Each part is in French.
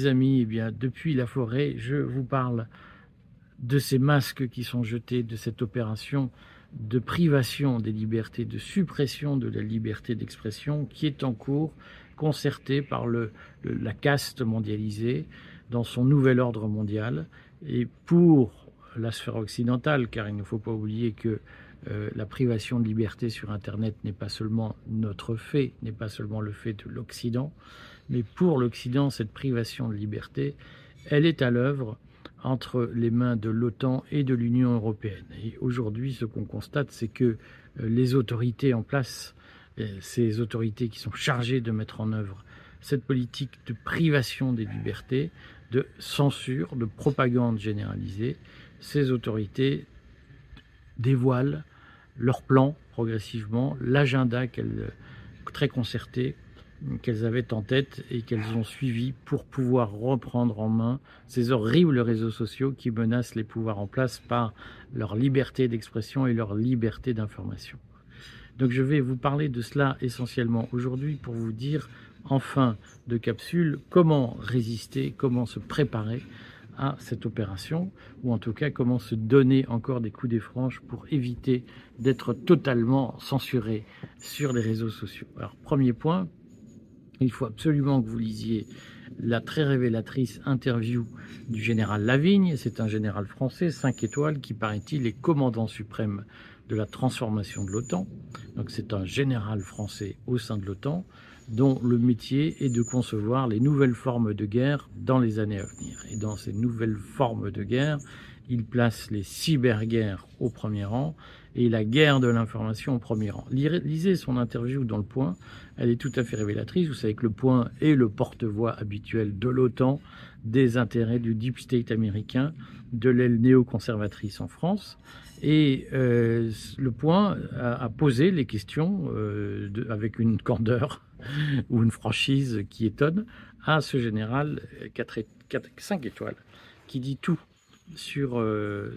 Mes amis, eh bien depuis la forêt, je vous parle de ces masques qui sont jetés, de cette opération de privation des libertés, de suppression de la liberté d'expression qui est en cours, concertée par le, la caste mondialisée dans son nouvel ordre mondial. Et pour la sphère occidentale, car il ne faut pas oublier que euh, la privation de liberté sur Internet n'est pas seulement notre fait, n'est pas seulement le fait de l'Occident, mais pour l'Occident, cette privation de liberté, elle est à l'œuvre entre les mains de l'OTAN et de l'Union européenne. Et aujourd'hui, ce qu'on constate, c'est que euh, les autorités en place, euh, ces autorités qui sont chargées de mettre en œuvre cette politique de privation des libertés, de censure, de propagande généralisée, ces autorités dévoilent leur plan progressivement, l'agenda qu'elles très concerté qu'elles avaient en tête et qu'elles ont suivi pour pouvoir reprendre en main ces horribles réseaux sociaux qui menacent les pouvoirs en place par leur liberté d'expression et leur liberté d'information. Donc je vais vous parler de cela essentiellement aujourd'hui pour vous dire en fin de capsule comment résister, comment se préparer à cette opération, ou en tout cas comment se donner encore des coups des franches pour éviter d'être totalement censuré sur les réseaux sociaux. Alors premier point, il faut absolument que vous lisiez la très révélatrice interview du général Lavigne. C'est un général français, 5 étoiles, qui paraît-il est commandant suprême de la transformation de l'OTAN. Donc c'est un général français au sein de l'OTAN dont le métier est de concevoir les nouvelles formes de guerre dans les années à venir. Et dans ces nouvelles formes de guerre, il place les cyberguerres au premier rang et la guerre de l'information au premier rang. Lisez son interview dans le point, elle est tout à fait révélatrice. Vous savez que le point est le porte-voix habituel de l'OTAN, des intérêts du deep state américain, de l'aile néoconservatrice en France. Et euh, le point a, posé les questions euh, avec une candeur ou une franchise qui étonne à ce général 4, 4, 5 étoiles qui dit tout sur, euh,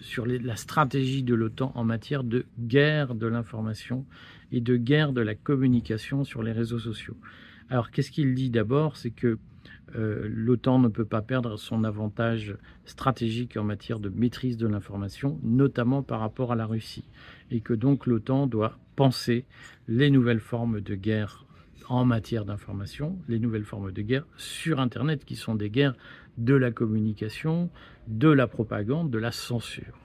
sur la stratégie de l'OTAN en matière de guerre de l'information et de guerre de la communication sur les réseaux sociaux. Alors qu'est-ce qu'il dit d'abord? C'est que euh, l'OTAN ne peut pas perdre son avantage stratégique en matière de maîtrise de l'information, notamment par rapport à la Russie, et que donc l'OTAN doit penser les nouvelles formes de guerre en matière d'information, les nouvelles formes de guerre sur Internet, qui sont des guerres de la communication, de la propagande, de la censure.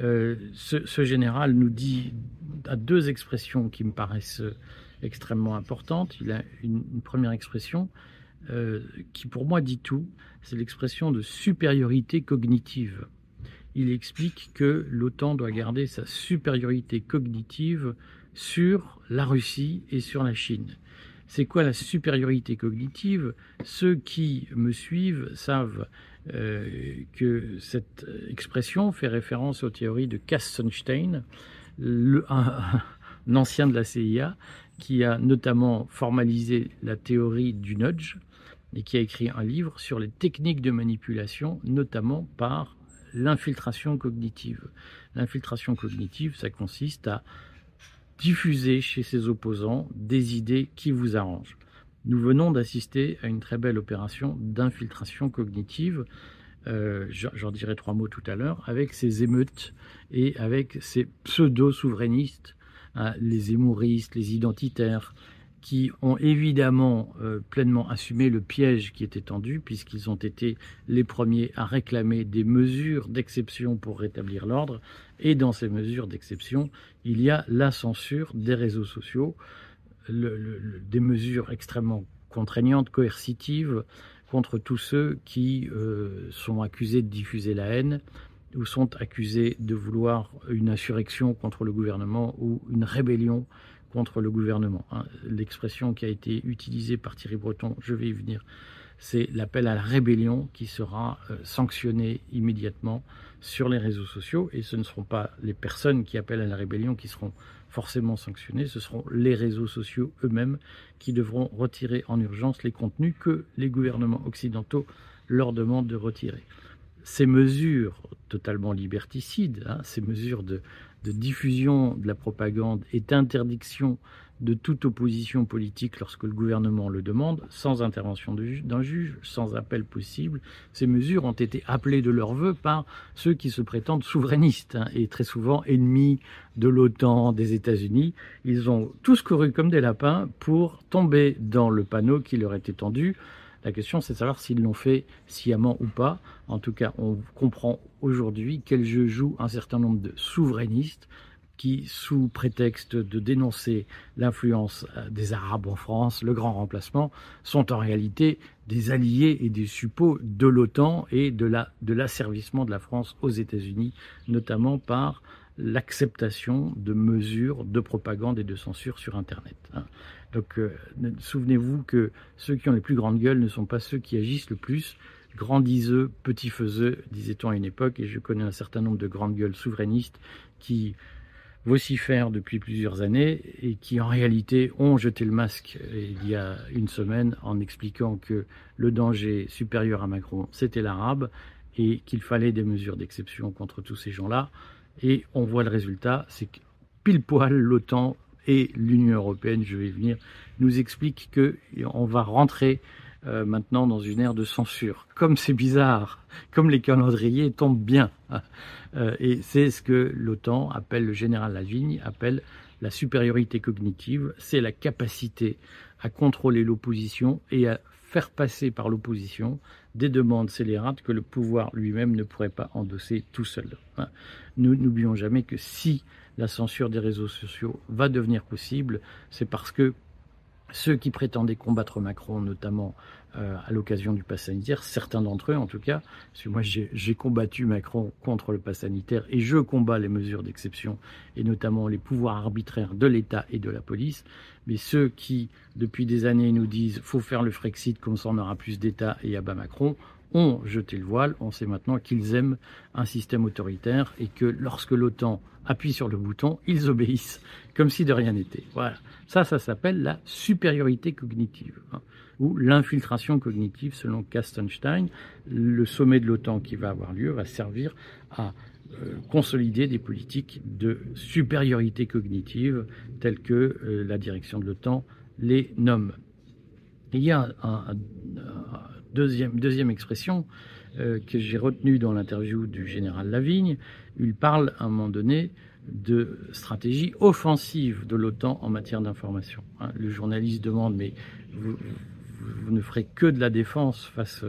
Euh, ce, général nous dit à deux expressions qui me paraissent extrêmement importantes. Il a une, première expression euh, qui pour moi dit tout, c'est l'expression de supériorité cognitive. Il explique que l'OTAN doit garder sa supériorité cognitive sur la Russie et sur la Chine. C'est quoi la supériorité cognitive? Ceux qui me suivent savent euh, que cette expression fait référence aux théories de Kassenstein, un, ancien de la CIA, qui a notamment formalisé la théorie du nudge et qui a écrit un livre sur les techniques de manipulation, notamment par l'infiltration cognitive. L'infiltration cognitive, ça consiste à diffuser chez ses opposants des idées qui vous arrangent. Nous venons d'assister à une très belle opération d'infiltration cognitive, euh, j'en dirai trois mots tout à l'heure, avec ces émeutes et avec ces pseudo-souverainistes, hein, les émouristes, les identitaires, qui ont évidemment euh, pleinement assumé le piège qui était tendu, puisqu'ils ont été les premiers à réclamer des mesures d'exception pour rétablir l'ordre. Et dans ces mesures d'exception, il y a la censure des réseaux sociaux, des mesures extrêmement contraignantes, coercitives, contre tous ceux qui euh, sont accusés de diffuser la haine ou sont accusés de vouloir une insurrection contre le gouvernement ou une rébellion contre le gouvernement. Hein. L'expression qui a été utilisée par Thierry Breton, je vais y venir, c'est l'appel à la rébellion qui sera euh, sanctionné immédiatement sur les réseaux sociaux. Et ce ne seront pas les personnes qui appellent à la rébellion qui seront forcément sanctionnées, ce seront les réseaux sociaux eux-mêmes qui devront retirer en urgence les contenus que les gouvernements occidentaux leur demandent de retirer ces mesures totalement liberticides, hein, ces mesures de, de diffusion de la propagande est interdiction de toute opposition politique lorsque le gouvernement le demande, sans intervention d'un juge, sans appel possible. Ces mesures ont été appelées de leur vœu par ceux qui se prétendent souverainistes hein, et très souvent ennemis de l'OTAN, des États-Unis. Ils ont tous couru comme des lapins pour tomber dans le panneau qui leur était tendu. La question, c'est de savoir s'ils l'ont fait sciemment ou pas. En tout cas, on comprend aujourd'hui quel jeu joue un certain nombre de souverainistes qui, sous prétexte de dénoncer l'influence euh, des Arabes en France, le grand remplacement, sont en réalité des alliés et des suppôts de l'OTAN et de l'asservissement de, de la France aux États-Unis, notamment par l'acceptation de mesures de propagande et de censure sur Internet. Donc, euh, souvenez-vous que ceux qui ont les plus grandes gueules ne sont pas ceux qui agissent le plus. Grandiseux, petit faiseux, disait-on à une époque, et je connais un certain nombre de grandes gueules souverainistes qui vocifèrent depuis plusieurs années et qui en réalité ont jeté le masque il y a une semaine en expliquant que le danger supérieur à Macron, c'était l'arabe et qu'il fallait des mesures d'exception contre tous ces gens-là. Et on voit le résultat, c'est que pile poil l'OTAN et l'Union européenne, je vais venir, nous expliquent qu'on va rentrer euh, maintenant dans une ère de censure. Comme c'est bizarre, comme les calendriers tombent bien. Euh, et c'est ce que l'OTAN appelle, le général Lavigne appelle la supériorité cognitive, c'est la capacité à contrôler l'opposition et à faire passer par l'opposition des demandes scélérates que le pouvoir lui-même ne pourrait pas endosser tout seul. Hein. Nous n'oublions jamais que si la censure des réseaux sociaux va devenir possible, c'est parce que ceux qui prétendaient combattre Macron, notamment euh, à l'occasion du pass sanitaire, certains d'entre eux en tout cas, parce que moi j'ai combattu Macron contre le pass sanitaire et je combats les mesures d'exception et notamment les pouvoirs arbitraires de l'État et de la police, mais ceux qui depuis des années nous disent faut faire le Frexit comme ça on aura plus d'État et abat Macron, ont jeté le voile, on sait maintenant qu'ils aiment un système autoritaire et que lorsque l'OTAN appuie sur le bouton, ils obéissent comme si de rien n'était. Voilà. Ça, ça s'appelle la supériorité cognitive hein, ou l'infiltration cognitive selon Kastenstein. Le sommet de l'OTAN qui va avoir lieu va servir à euh, consolider des politiques de supériorité cognitive telles que euh, la direction de l'OTAN les nomme. Il y a un deuxième, expression euh, que j'ai retenue dans l'interview du général Lavigne. Il parle à un moment donné de stratégie offensive de l'OTAN en matière d'information. Hein. le journaliste demande mais vous, ne ferez que de la défense face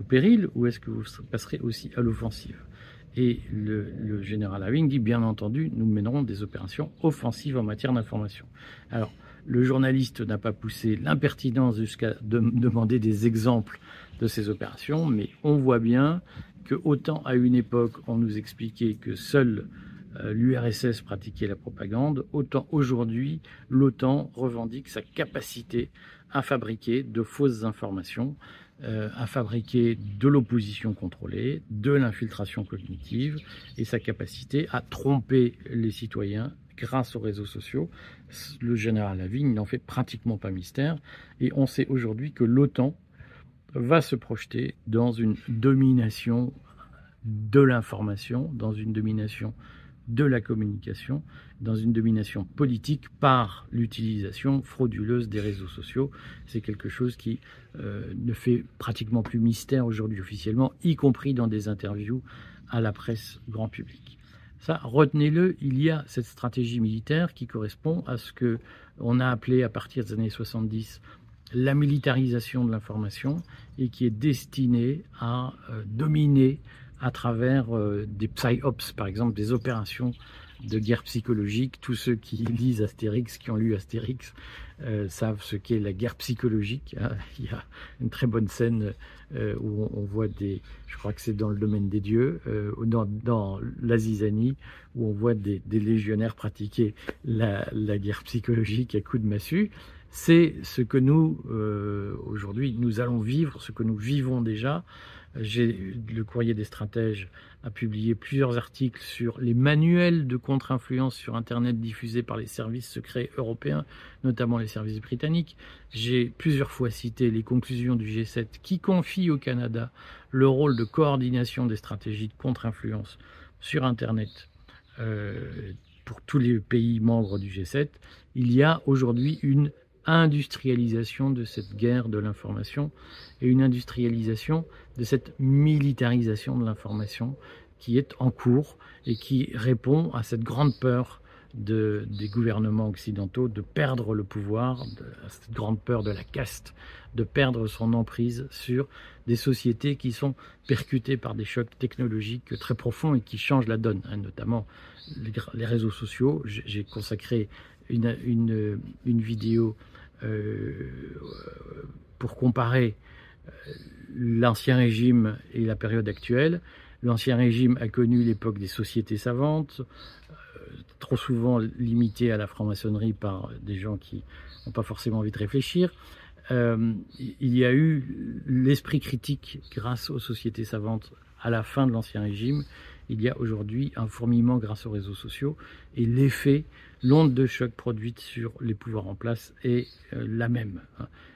au péril ou est-ce que vous passerez aussi à l'offensive? Et le, le, général Lavigne dit bien entendu, nous mènerons des opérations offensives en matière d'information. Alors, le journaliste n'a pas poussé l'impertinence jusqu'à demander des exemples de ces opérations, mais on voit bien que autant à une époque on nous expliquait que seul euh, l'URSS pratiquait la propagande, autant aujourd'hui l'OTAN revendique sa capacité à fabriquer de fausses informations, euh, à fabriquer de l'opposition contrôlée, de l'infiltration cognitive et sa capacité à tromper les citoyens grâce aux réseaux sociaux. Le général Lavigne n'en fait pratiquement pas mystère. Et on sait aujourd'hui que l'OTAN va se projeter dans une domination de l'information, dans une domination de la communication, dans une domination politique par l'utilisation frauduleuse des réseaux sociaux. C'est quelque chose qui euh, ne fait pratiquement plus mystère aujourd'hui officiellement, y compris dans des interviews à la presse grand public. Ça, retenez-le, il y a cette stratégie militaire qui correspond à ce que on a appelé à partir des années 70 la militarisation de l'information et qui est destinée à euh, dominer à travers euh, des psyops, par exemple des opérations de guerre psychologique. Tous ceux qui lisent Astérix, qui ont lu Astérix, euh, savent ce qu'est la guerre psychologique. Hein. Il y a une très bonne scène euh, où on, voit des, je crois que c'est dans le domaine des dieux, euh, dans, dans la zizanie, où on voit des, des légionnaires pratiquer la, la, guerre psychologique à coups de massue. C'est ce que nous, euh, aujourd'hui, nous allons vivre, ce que nous vivons déjà. Le courrier des stratèges a publié plusieurs articles sur les manuels de contre-influence sur Internet diffusés par les services secrets européens, notamment les services britanniques. J'ai plusieurs fois cité les conclusions du G7 qui confient au Canada le rôle de coordination des stratégies de contre-influence sur Internet pour tous les pays membres du G7, il y a aujourd'hui une industrialisation de cette guerre de l'information et une industrialisation de cette militarisation de l'information qui est en cours et qui répond à cette grande peur de, des gouvernements occidentaux de perdre le pouvoir, de, cette grande peur de la caste, de perdre son emprise sur des sociétés qui sont percutées par des chocs technologiques très profonds et qui changent la donne, hein, notamment les, les, réseaux sociaux. J'ai consacré une, vidéo euh, pour comparer euh, l'ancien régime et la période actuelle. L'ancien régime a connu l'époque des sociétés savantes, euh, trop souvent limitées à la franc-maçonnerie par des gens qui n'ont pas forcément envie de réfléchir. Il y a eu l'esprit critique grâce aux sociétés savantes à la fin de l'ancien régime. Il y a aujourd'hui un fourmillement grâce aux réseaux sociaux et l'effet, l'onde de choc produite sur les pouvoirs en place est euh, la même.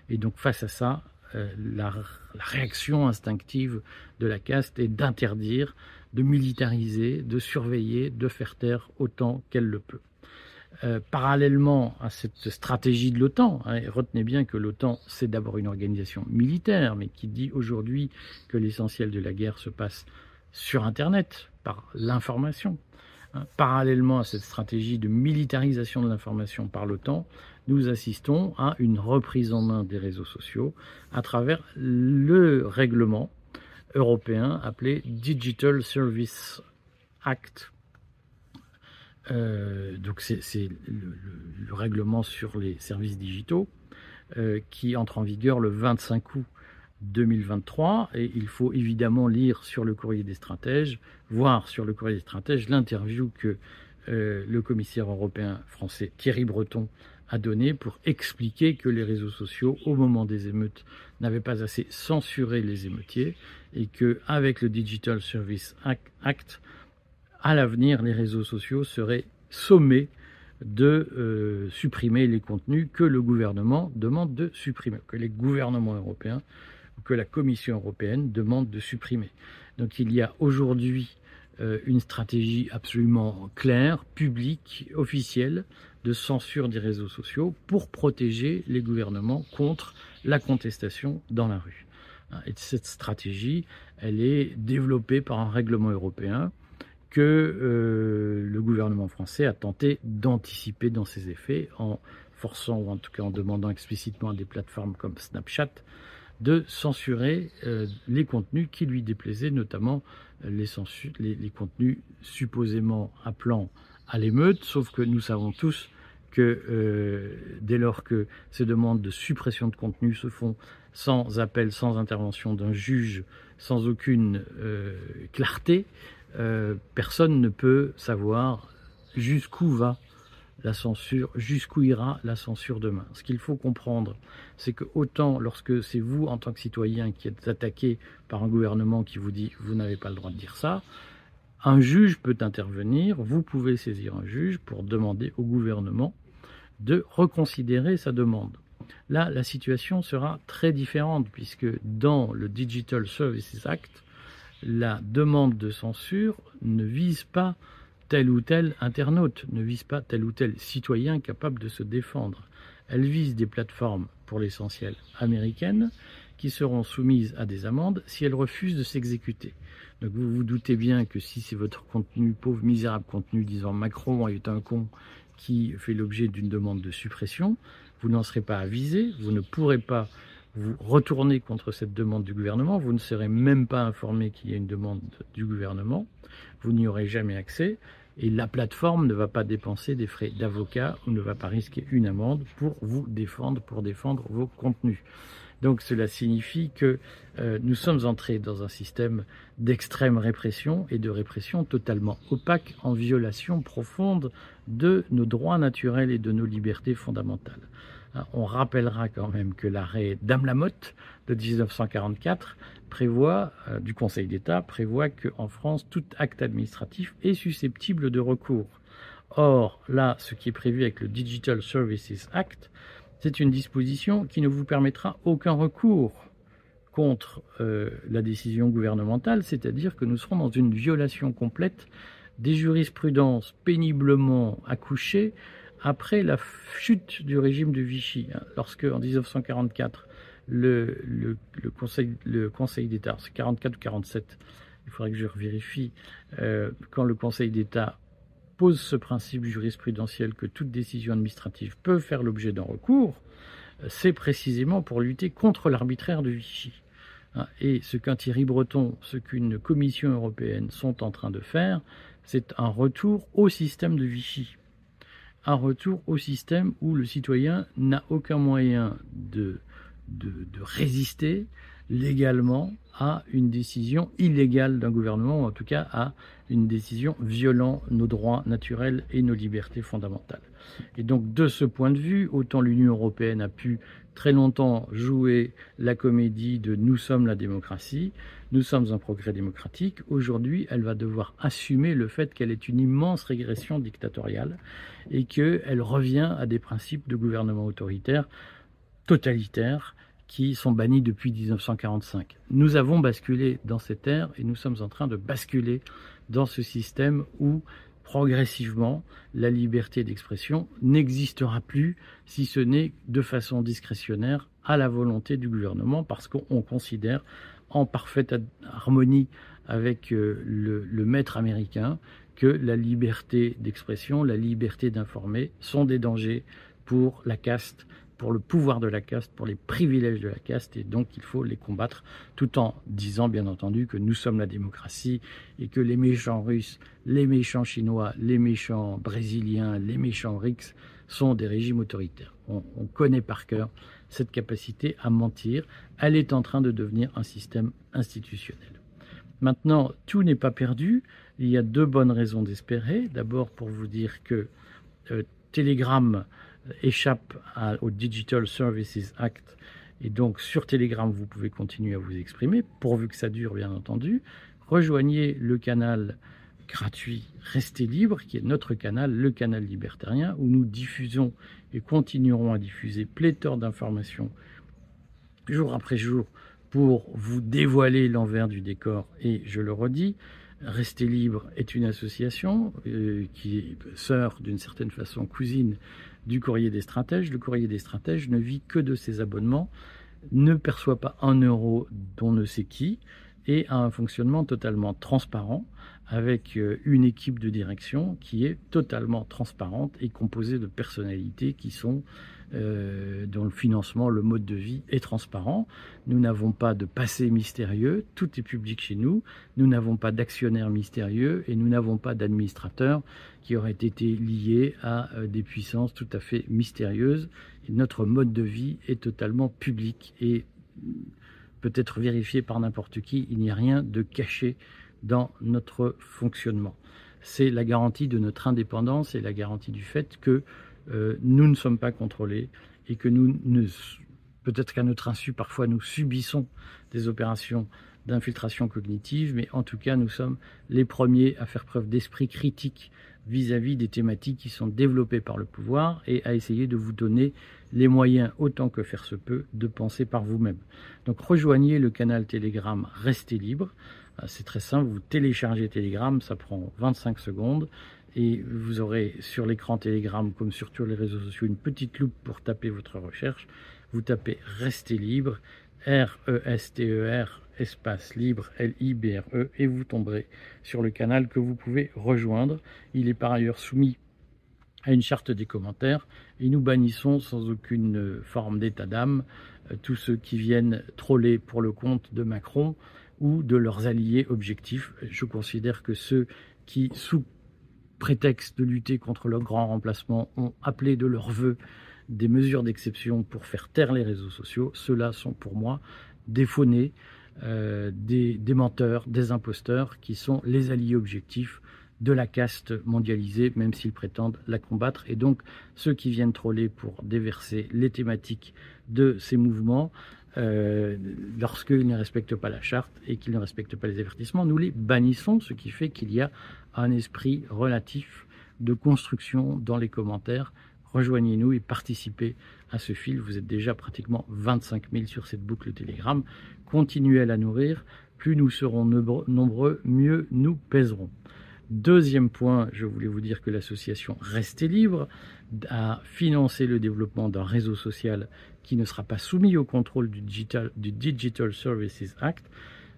Et donc face à ça, euh, la, la, réaction instinctive de la caste est d'interdire, de militariser, de surveiller, de faire taire autant qu'elle le peut. Euh, parallèlement à cette stratégie de l'OTAN, hein, retenez bien que l'OTAN, c'est d'abord une organisation militaire, mais qui dit aujourd'hui que l'essentiel de la guerre se passe sur Internet, par l'information. Parallèlement à cette stratégie de militarisation de l'information par l'OTAN, nous assistons à une reprise en main des réseaux sociaux à travers le règlement européen appelé Digital Service Act. Euh, donc c'est le, le, règlement sur les services digitaux euh, qui entre en vigueur le 25 août 2023 et il faut évidemment lire sur le courrier des stratèges, voir sur le courrier des stratèges l'interview que euh, le commissaire européen français Thierry Breton a donné pour expliquer que les réseaux sociaux, au moment des émeutes, n'avaient pas assez censuré les émeutiers et que avec le Digital Service Act, à l'avenir, les réseaux sociaux seraient sommés de euh, supprimer les contenus que le gouvernement demande de supprimer, que les gouvernements européens que la Commission européenne demande de supprimer. Donc il y a aujourd'hui euh, une stratégie absolument claire, publique, officielle, de censure des réseaux sociaux pour protéger les gouvernements contre la contestation dans la rue. Et cette stratégie, elle est développée par un règlement européen que euh, le gouvernement français a tenté d'anticiper dans ses effets en forçant, ou en tout cas en demandant explicitement à des plateformes comme Snapchat de censurer euh, les contenus qui lui déplaisaient, notamment les, les, contenus supposément appelant à l'émeute, sauf que nous savons tous que euh, dès lors que ces demandes de suppression de contenu se font sans appel, sans intervention d'un juge, sans aucune euh, clarté, euh, personne ne peut savoir jusqu'où va la censure, jusqu'où ira la censure demain. Ce qu'il faut comprendre, c'est que autant lorsque c'est vous, en tant que citoyen, qui êtes attaqué par un gouvernement qui vous dit vous n'avez pas le droit de dire ça, un juge peut intervenir, vous pouvez saisir un juge pour demander au gouvernement de reconsidérer sa demande. Là, la situation sera très différente puisque dans le Digital Services Act, la demande de censure ne vise pas tel ou tel internaute, ne vise pas tel ou tel citoyen capable de se défendre. Elle vise des plateformes, pour l'essentiel américaines, qui seront soumises à des amendes si elles refusent de s'exécuter. Donc vous vous doutez bien que si c'est votre contenu, pauvre misérable contenu disant Macron est un con qui fait l'objet d'une demande de suppression, vous n'en serez pas avisé, vous ne pourrez pas vous retourner contre cette demande du gouvernement, vous ne serez même pas informé qu'il y a une demande du gouvernement, vous n'y aurez jamais accès, et la plateforme ne va pas dépenser des frais d'avocat ou ne va pas risquer une amende pour vous défendre, pour défendre vos contenus. Donc cela signifie que euh, nous sommes entrés dans un système d'extrême répression et de répression totalement opaque en violation profonde de nos droits naturels et de nos libertés fondamentales. Hein, on rappellera quand même que l'arrêt d'Amlamotte de 1944 prévoit, euh, du Conseil d'État prévoit qu'en France, tout acte administratif est susceptible de recours. Or, là, ce qui est prévu avec le Digital Services Act, c'est une disposition qui ne vous permettra aucun recours contre euh, la décision gouvernementale, c'est-à-dire que nous serons dans une violation complète des jurisprudences péniblement accouchées après la chute du régime de Vichy, hein, lorsque en 1944 le, Conseil, le conseil d'État, c'est 44 ou 47, il faudrait que je vérifie, euh, quand le Conseil d'État pose ce principe jurisprudentiel que toute décision administrative peut faire l'objet d'un recours, c'est précisément pour lutter contre l'arbitraire de Vichy. Hein, et ce qu'un Thierry Breton, ce qu'une Commission européenne sont en train de faire, c'est un retour au système de Vichy. Un retour au système où le citoyen n'a aucun moyen de, résister, légalement à une décision illégale d'un gouvernement, ou en tout cas à une décision violant nos droits naturels et nos libertés fondamentales. Et donc de ce point de vue, autant l'Union européenne a pu très longtemps jouer la comédie de nous sommes la démocratie, nous sommes un progrès démocratique, aujourd'hui elle va devoir assumer le fait qu'elle est une immense régression dictatoriale et qu'elle revient à des principes de gouvernement autoritaire totalitaire qui sont bannis depuis 1945. Nous avons basculé dans cette ère et nous sommes en train de basculer dans ce système où progressivement la liberté d'expression n'existera plus si ce n'est de façon discrétionnaire à la volonté du gouvernement parce qu'on considère en parfaite harmonie avec euh, le, le maître américain que la liberté d'expression, la liberté d'informer sont des dangers pour la caste pour le pouvoir de la caste, pour les privilèges de la caste, et donc il faut les combattre, tout en disant bien entendu que nous sommes la démocratie et que les méchants russes, les méchants chinois, les méchants brésiliens, les méchants rix sont des régimes autoritaires. On, on connaît par cœur cette capacité à mentir. Elle est en train de devenir un système institutionnel. Maintenant, tout n'est pas perdu. Il y a deux bonnes raisons d'espérer. D'abord pour vous dire que euh, Telegram échappe au Digital Services Act. Et donc sur Telegram, vous pouvez continuer à vous exprimer, pourvu que ça dure, bien entendu. Rejoignez le canal gratuit Restez libre, qui est notre canal, le canal libertarien, où nous diffusons et continuerons à diffuser pléthore d'informations jour après jour pour vous dévoiler l'envers du décor. Et je le redis, Restez libre est une association euh, qui est sœur d'une certaine façon cousine du courrier des stratèges. Le courrier des stratèges ne vit que de ses abonnements, ne perçoit pas un euro dont ne sait qui, et a un fonctionnement totalement transparent avec euh, une équipe de direction qui est totalement transparente et composée de personnalités qui sont euh, dont le financement, le mode de vie est transparent. Nous n'avons pas de passé mystérieux, tout est public chez nous. Nous n'avons pas d'actionnaires mystérieux et nous n'avons pas d'administrateurs qui auraient été liés à euh, des puissances tout à fait mystérieuses. Notre mode de vie est totalement public et peut être vérifié par n'importe qui. Il n'y a rien de caché dans notre fonctionnement. C'est la garantie de notre indépendance et la garantie du fait que euh, nous ne sommes pas contrôlés et que nous, peut-être qu'à notre insu, parfois nous subissons des opérations d'infiltration cognitive, mais en tout cas, nous sommes les premiers à faire preuve d'esprit critique vis-à-vis -vis des thématiques qui sont développées par le pouvoir et à essayer de vous donner les moyens, autant que faire se peut, de penser par vous-même. Donc rejoignez le canal Telegram Restez libre. Euh, c'est très simple, vous téléchargez Telegram, ça prend 25 secondes et vous aurez sur l'écran Telegram comme sur tous les réseaux sociaux une petite loupe pour taper votre recherche. Vous tapez Restez libre, R-E-S-T-E-R, e espace libre, L-I-B-R-E, et vous tomberez sur le canal que vous pouvez rejoindre. Il est par ailleurs soumis à une charte des commentaires et nous bannissons sans aucune forme d'état d'âme euh, tous ceux qui viennent troller pour le compte de Macron ou de leurs alliés objectifs. Je considère que ceux qui, sous prétexte de lutter contre le grand remplacement, ont appelé de leur vœu des mesures d'exception pour faire taire les réseaux sociaux. Ceux-là sont pour moi des faunés, euh, des, des menteurs, des imposteurs qui sont les alliés objectifs de la caste mondialisée, même s'ils prétendent la combattre. Et donc, ceux qui viennent troller pour déverser les thématiques de ces mouvements, euh, lorsqu'ils ne respectent pas la charte et qu'ils ne respectent pas les avertissements, nous les bannissons, ce qui fait qu'il y a un esprit relatif de construction dans les commentaires. Rejoignez-nous et participez à ce fil. Vous êtes déjà pratiquement 25 000 sur cette boucle Telegram. Continuez à la nourrir. Plus nous serons nombreux, mieux nous pèserons. Deuxième point, je voulais vous dire que l'association Restez Libre a financé le développement d'un réseau social qui ne sera pas soumis au contrôle du Digital, Services Act.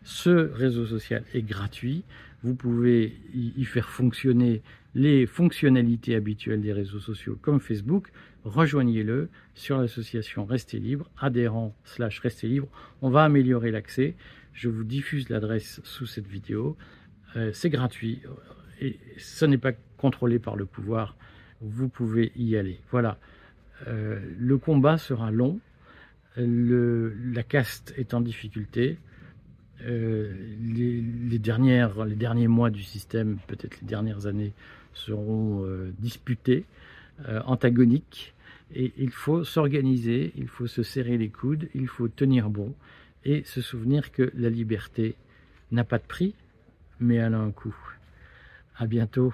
Ce réseau social est gratuit. Vous pouvez y faire fonctionner les fonctionnalités habituelles des réseaux sociaux comme Facebook. Rejoignez-le sur l'association Restez Libre, adhérent slash Restez Libre. On va améliorer l'accès. Je vous diffuse l'adresse sous cette vidéo. Euh, c'est gratuit et ce n'est pas contrôlé par le pouvoir. Vous pouvez y aller. Voilà. Euh, le combat sera long. La caste est en difficulté. Euh, les, dernières, les derniers mois du système, peut-être les dernières années, seront euh, disputés, euh, antagoniques. Et il faut s'organiser, il faut se serrer les coudes, il faut tenir bon et se souvenir que la liberté n'a pas de prix, mais elle a un coût. À bientôt.